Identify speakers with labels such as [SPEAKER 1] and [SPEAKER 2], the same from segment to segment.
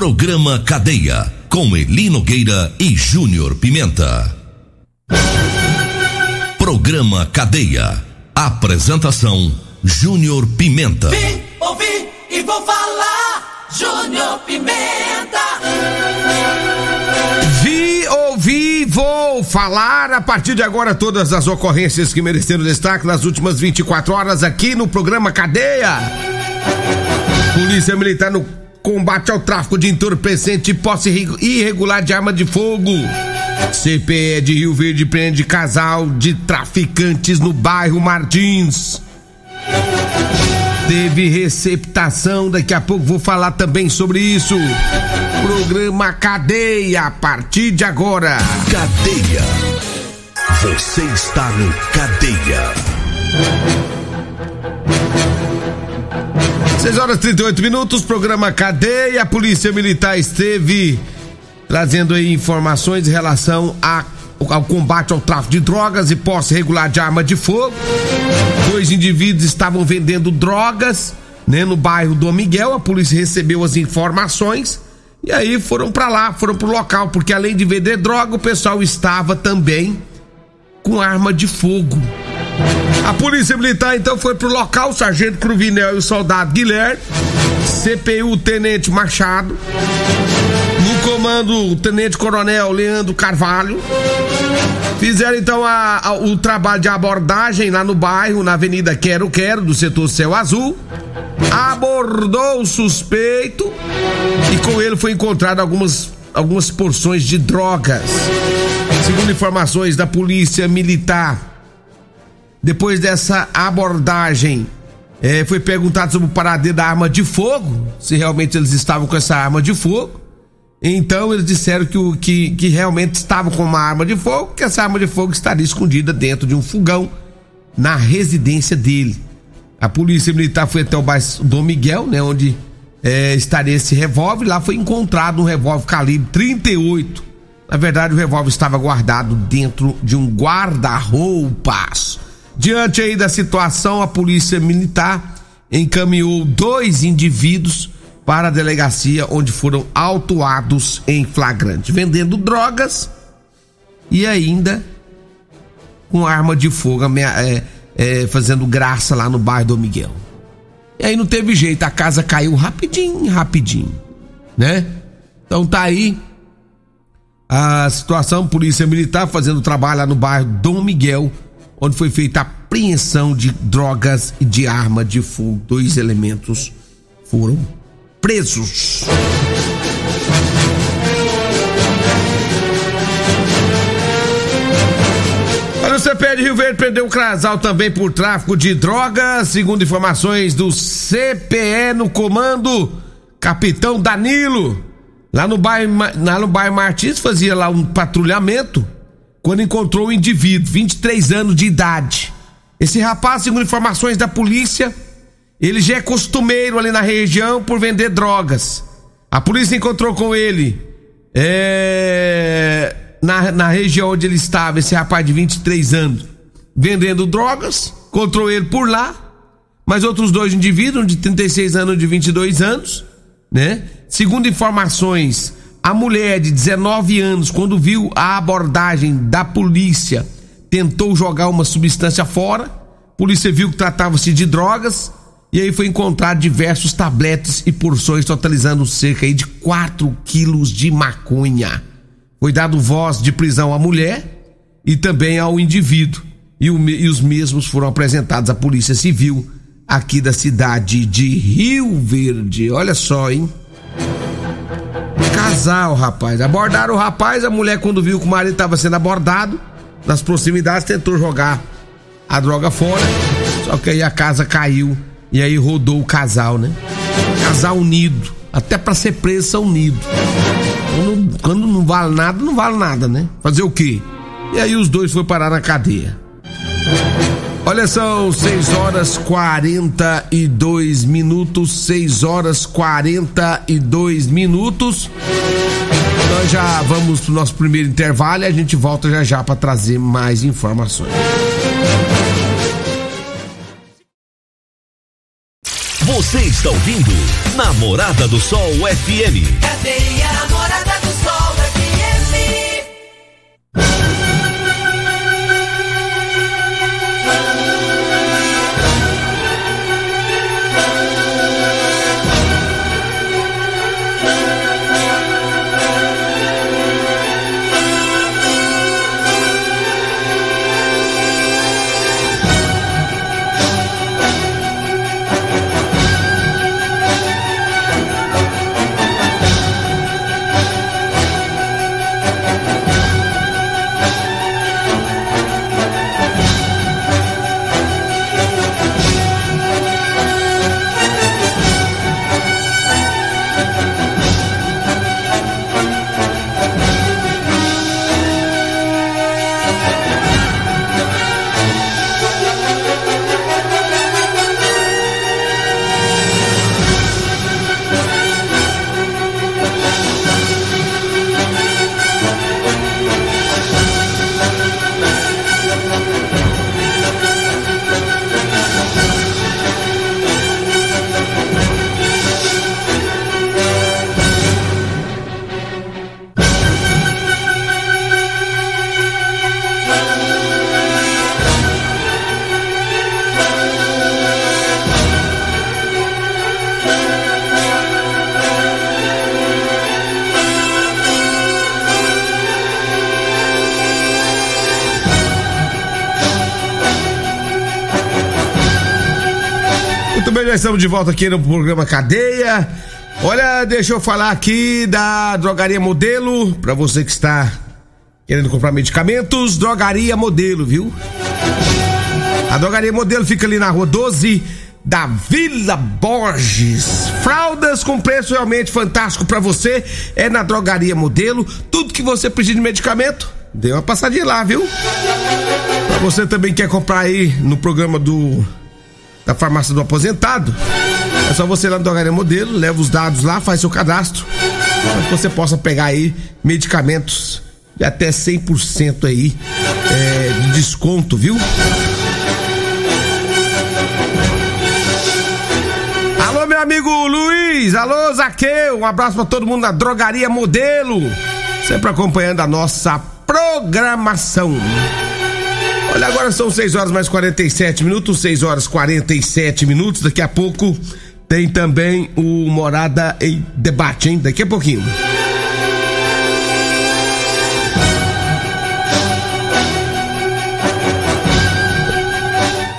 [SPEAKER 1] Programa Cadeia, com Eli Nogueira e Júnior Pimenta. Programa Cadeia. Apresentação: Júnior Pimenta.
[SPEAKER 2] Vim, ouvi e vou falar. Júnior Pimenta.
[SPEAKER 3] Vi, ouvi, vou falar a partir de agora todas as ocorrências que mereceram destaque nas últimas 24 horas aqui no programa Cadeia. Polícia Militar no combate ao tráfico de entorpecente e posse irregular de arma de fogo. CPE de Rio Verde prende casal de traficantes no bairro Martins. Teve receptação, daqui a pouco vou falar também sobre isso. Programa Cadeia, a partir de agora.
[SPEAKER 1] Cadeia. Você está no Cadeia.
[SPEAKER 3] 6 horas e 38 minutos, programa Cadeia. A Polícia Militar esteve trazendo aí informações em relação a, ao combate ao tráfico de drogas e posse regular de arma de fogo. Dois indivíduos estavam vendendo drogas, né, no bairro Dom Miguel. A polícia recebeu as informações e aí foram para lá, foram pro local, porque além de vender droga, o pessoal estava também com arma de fogo. A polícia militar então foi pro local, o sargento Cruvinel e o soldado Guilherme, CPU Tenente Machado, no comando o Tenente Coronel Leandro Carvalho. Fizeram então a, a, o trabalho de abordagem lá no bairro, na Avenida Quero Quero, do setor Céu Azul. Abordou o suspeito e com ele foi encontrado algumas, algumas porções de drogas. Segundo informações da Polícia Militar, depois dessa abordagem, eh, foi perguntado sobre o paradeiro da arma de fogo, se realmente eles estavam com essa arma de fogo. Então eles disseram que, o, que, que realmente estavam com uma arma de fogo, que essa arma de fogo estaria escondida dentro de um fogão na residência dele. A polícia militar foi até o bairro Dom Miguel, né, onde eh, estaria esse revólver. Lá foi encontrado um revólver calibre 38. Na verdade, o revólver estava guardado dentro de um guarda-roupas. Diante aí da situação, a polícia militar encaminhou dois indivíduos para a delegacia onde foram autuados em flagrante, vendendo drogas e ainda com arma de fogo, é, é, fazendo graça lá no bairro do Miguel. E aí não teve jeito, a casa caiu rapidinho, rapidinho, né? Então tá aí a situação, polícia militar fazendo trabalho lá no bairro Dom Miguel, onde foi feita a apreensão de drogas e de arma de fogo. Dois elementos foram presos. O CPE de Rio Verde prendeu um casal também por tráfico de drogas, segundo informações do CPE no comando, capitão Danilo. Lá no bairro, lá no bairro Martins fazia lá um patrulhamento quando encontrou o indivíduo, 23 anos de idade. Esse rapaz, segundo informações da polícia, ele já é costumeiro ali na região por vender drogas. A polícia encontrou com ele é, na, na região onde ele estava, esse rapaz de 23 anos, vendendo drogas. Encontrou ele por lá. Mas outros dois indivíduos, um de 36 anos e de 22 anos, né? Segundo informações, a mulher de 19 anos, quando viu a abordagem da polícia, tentou jogar uma substância fora. A polícia viu que tratava-se de drogas e aí foi encontrar diversos tabletes e porções, totalizando cerca de 4 quilos de maconha. Foi dado voz de prisão à mulher e também ao indivíduo. E, o, e os mesmos foram apresentados à Polícia Civil aqui da cidade de Rio Verde. Olha só, hein? Casal, rapaz. Abordaram o rapaz, a mulher, quando viu que o marido estava sendo abordado, nas proximidades, tentou jogar a droga fora. Só que aí a casa caiu e aí rodou o casal, né? Casal unido. Até para ser preso são unidos. Quando, quando não vale nada, não vale nada, né? Fazer o quê? E aí os dois foram parar na cadeia. Olha, são 6 horas 42 minutos, 6 horas 42 minutos. Nós já vamos pro nosso primeiro intervalo e a gente volta já já para trazer mais informações.
[SPEAKER 1] Você está ouvindo Namorada do Sol FM.
[SPEAKER 2] Cadeia Namorada do Sol FM.
[SPEAKER 3] Estamos de volta aqui no programa Cadeia. Olha, deixa eu falar aqui da Drogaria Modelo, para você que está querendo comprar medicamentos, Drogaria Modelo, viu? A Drogaria Modelo fica ali na rua 12 da Vila Borges. Fraldas com preço realmente fantástico para você é na Drogaria Modelo. Tudo que você precisa de medicamento, dê uma passadinha lá, viu? Você também quer comprar aí no programa do da farmácia do aposentado, é só você ir lá no Drogaria Modelo, leva os dados lá, faz seu cadastro, para que você possa pegar aí medicamentos de até 100% aí é, de desconto, viu? Alô, meu amigo Luiz, alô, Zaqueu, um abraço para todo mundo da Drogaria Modelo, sempre acompanhando a nossa programação. Olha, agora são 6 horas mais 47 minutos, 6 horas 47 minutos. Daqui a pouco tem também o Morada em Debate, hein? Daqui a pouquinho.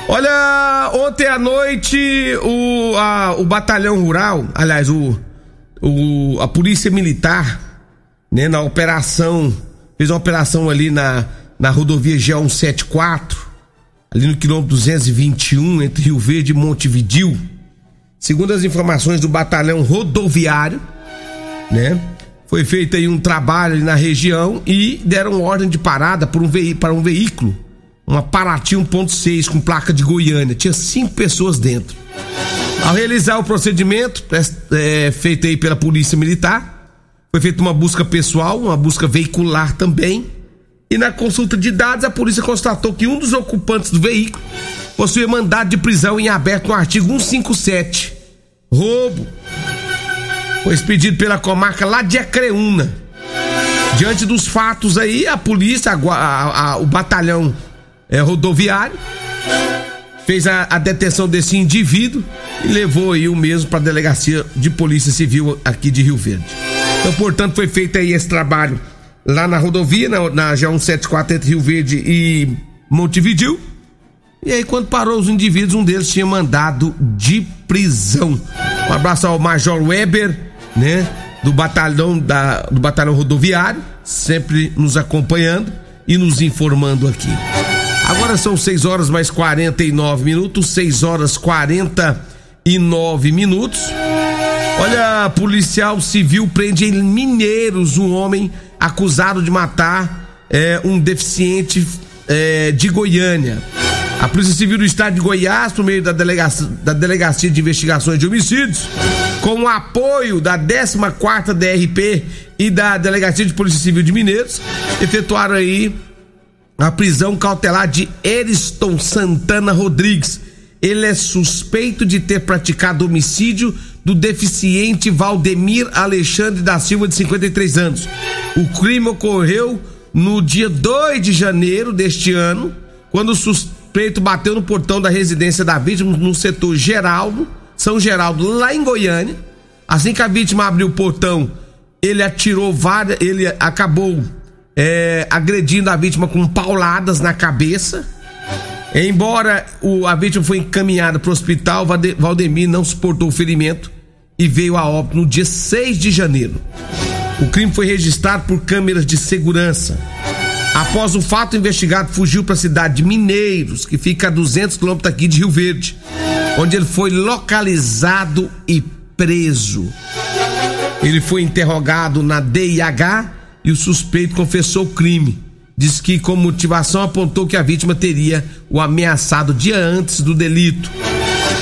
[SPEAKER 3] Olha, ontem à noite o, a, o batalhão rural, aliás, o, o, a polícia militar, né, na operação, fez uma operação ali na, na rodovia G174, ali no quilômetro 221, entre Rio Verde e Montevidil. Segundo as informações do batalhão rodoviário, né? Foi feito aí um trabalho ali na região e deram ordem de parada por um para um veículo, uma Paraty 1.6 com placa de Goiânia. Tinha cinco pessoas dentro. Ao realizar o procedimento é, feito aí pela Polícia Militar, foi feita uma busca pessoal, uma busca veicular também. E na consulta de dados, a polícia constatou que um dos ocupantes do veículo possuía mandado de prisão em aberto no artigo 157. Roubo. Foi expedido pela comarca lá de Acreúna. Diante dos fatos aí, a polícia, a, a, a, o batalhão é, rodoviário, fez a, detenção desse indivíduo e levou aí o mesmo para a delegacia de polícia civil aqui de Rio Verde. Então, portanto, foi feito aí esse trabalho lá na rodovia, na, na G174 entre Rio Verde e Montevidil. E aí, quando parou os indivíduos, um deles tinha mandado de prisão. Um abraço ao Major Weber, né? Do batalhão, da, do batalhão rodoviário, sempre nos acompanhando e nos informando aqui. Agora são 6 horas mais 49 minutos, 6 horas 49 minutos. Olha, policial civil prende em Mineiros um homem acusado de matar é, um deficiente é, de Goiânia. A Polícia Civil do Estado de Goiás, por meio da Delegacia, da Delegacia de Investigações de Homicídios, com o apoio da 14 DRP e da Delegacia de Polícia Civil de Mineiros, efetuaram aí a prisão cautelar de Eriston Santana Rodrigues. Ele é suspeito de ter praticado homicídio do deficiente Valdemir Alexandre da Silva, de 53 anos. O crime ocorreu no dia 2 de janeiro deste ano, quando o suspeito bateu no portão da residência da vítima no setor Geraldo, São Geraldo, lá em Goiânia. Assim que a vítima abriu o portão, ele atirou várias. Ele acabou é, agredindo a vítima com pauladas na cabeça. Embora o, a vítima foi encaminhada para o hospital, Valdemir não suportou o ferimento e veio a óbito no dia 6 de janeiro. O crime foi registrado por câmeras de segurança. Após o fato, o investigado fugiu para a cidade de Mineiros, que fica a 200 quilômetros aqui de Rio Verde, onde ele foi localizado e preso. Ele foi interrogado na DIH e o suspeito confessou o crime. Diz que, como motivação, apontou que a vítima teria o ameaçado dia antes do delito.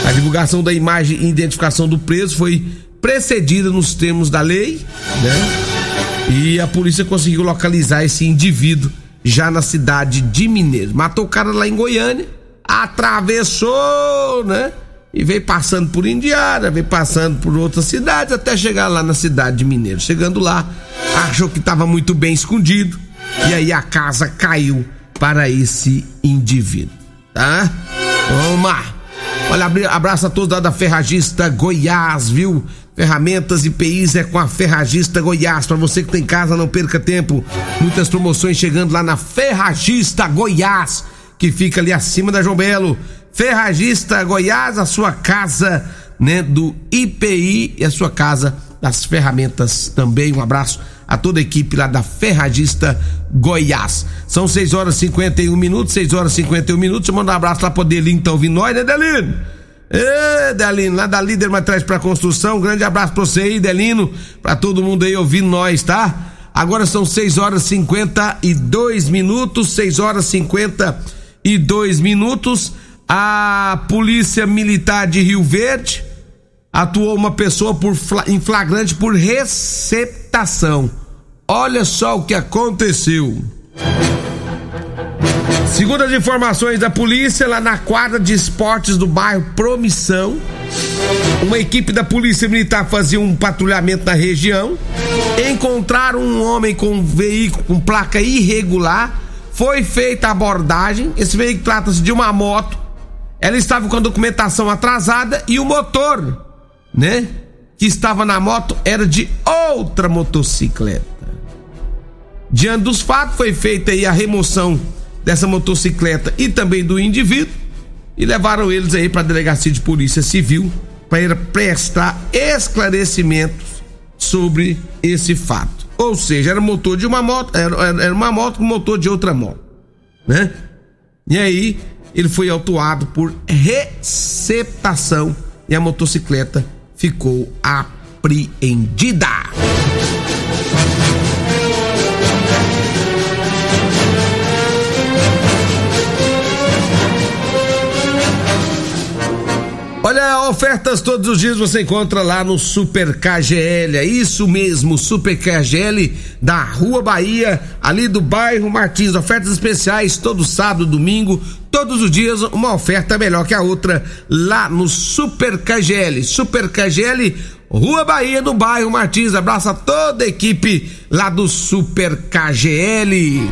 [SPEAKER 3] A divulgação da imagem e identificação do preso foi precedida nos termos da lei, né? E a polícia conseguiu localizar esse indivíduo já na cidade de Mineiros. Matou o cara lá em Goiânia, atravessou, né? E veio passando por Indiara, veio passando por outras cidades até chegar lá na cidade de Mineiros. Chegando lá, achou que estava muito bem escondido e aí a casa caiu para esse indivíduo, tá? Lá. Olha, abraço a todos da Ferragista Goiás, viu? Ferramentas e PIs é com a Ferragista Goiás. Para você que tem casa, não perca tempo. Muitas promoções chegando lá na Ferragista Goiás, que fica ali acima da João Belo. Ferragista Goiás, a sua casa, né, do IPI e a sua casa das ferramentas também. Um abraço a toda a equipe lá da Ferragista Goiás. São 6 horas e 51 minutos, 6 horas e 51 minutos. Eu mando um abraço lá pro Delino, tá ouvindo nós, né, Delino? Ê, Delino, lá da Líder Matriz pra Construção, um grande abraço pra você aí, Delino, pra todo mundo aí ouvindo nós, tá? Agora são 6 horas e 52 minutos, 6 horas e 52 minutos. A Polícia Militar de Rio Verde atuou uma pessoa por, em flagrante por receptação. Olha só o que aconteceu. Segundo as informações da polícia, lá na quadra de esportes do bairro Promissão, uma equipe da Polícia Militar fazia um patrulhamento na região. Encontraram um homem com um veículo com placa irregular. Foi feita a abordagem. Esse veículo trata-se de uma moto. Ela estava com a documentação atrasada e o motor, né, que estava na moto era de outra motocicleta. Diante dos fatos, foi feita aí a remoção dessa motocicleta e também do indivíduo e levaram eles aí para a delegacia de polícia civil para prestar esclarecimentos sobre esse fato. Ou seja, era motor de uma moto, era, era uma moto com motor de outra moto, né? E aí ele foi autuado por receptação e a motocicleta ficou apreendida. Olha, ofertas todos os dias você encontra lá no Super KGL. É isso mesmo, Super KGL da Rua Bahia, ali do bairro Martins. Ofertas especiais todo sábado, domingo, todos os dias uma oferta melhor que a outra lá no Super KGL. Super KGL, Rua Bahia, no bairro Martins. Abraço a toda a equipe lá do Super KGL.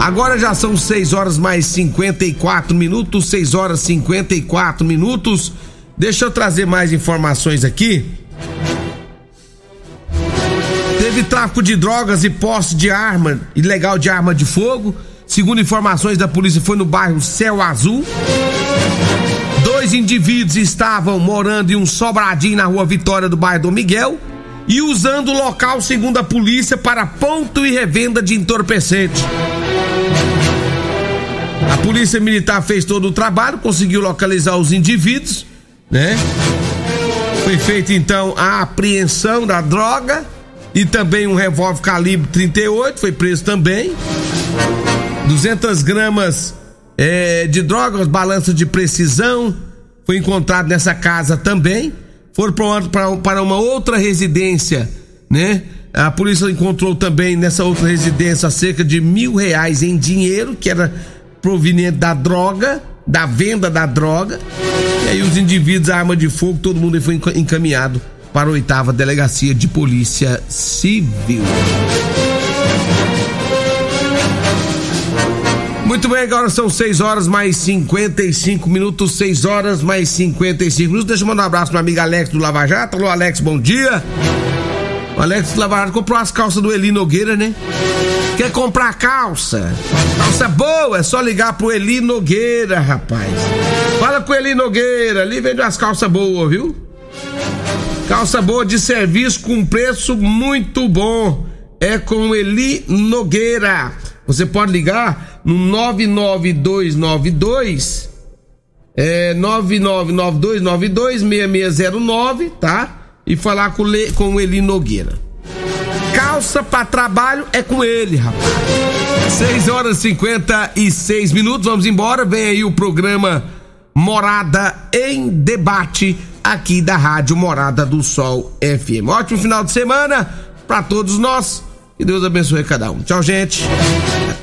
[SPEAKER 3] Agora já são 6 horas mais 54 minutos, 6 horas 54 minutos. Deixa eu trazer mais informações aqui. Teve tráfico de drogas e posse de arma ilegal de arma de fogo. Segundo informações da polícia, foi no bairro Céu Azul. Dois indivíduos estavam morando em um sobradinho na rua Vitória do bairro do Miguel e usando o local, segundo a polícia, para ponto e revenda de entorpecente. A polícia militar fez todo o trabalho, conseguiu localizar os indivíduos, né? Foi feita então a apreensão da droga e também um revólver calibre 38, foi preso também. 200 gramas é, de drogas, balança de precisão, foi encontrado nessa casa também. Foram para, para uma outra residência, né? A polícia encontrou também nessa outra residência cerca de mil reais em dinheiro, que era proveniente da droga, da venda da droga. E aí os indivíduos, a arma de fogo, todo mundo foi encaminhado para a oitava delegacia de polícia civil. Muito bem, agora são 6 horas mais 55 minutos, 6 horas mais 55 minutos. Deixa eu mandar um abraço pro amigo Alex do Lava Jato. Alô, Alex, bom dia. O Alex do Lava Jato comprou as calças do Eli Nogueira, né? Quer comprar calça? Calça boa, é só ligar pro Eli Nogueira, rapaz. Fala com o Eli Nogueira, ali vende umas calças boas, viu? Calça boa de serviço com preço muito bom. É com Eli Nogueira. Você pode ligar no 99292 é 9992926609, tá? E falar com, com o Nogueira. Calça para trabalho é com ele, rapaz. 6 horas e 56 minutos, vamos embora. Vem aí o programa Morada em Debate aqui da Rádio Morada do Sol FM. Ótimo final de semana para todos nós. Que Deus abençoe cada um. Tchau, gente.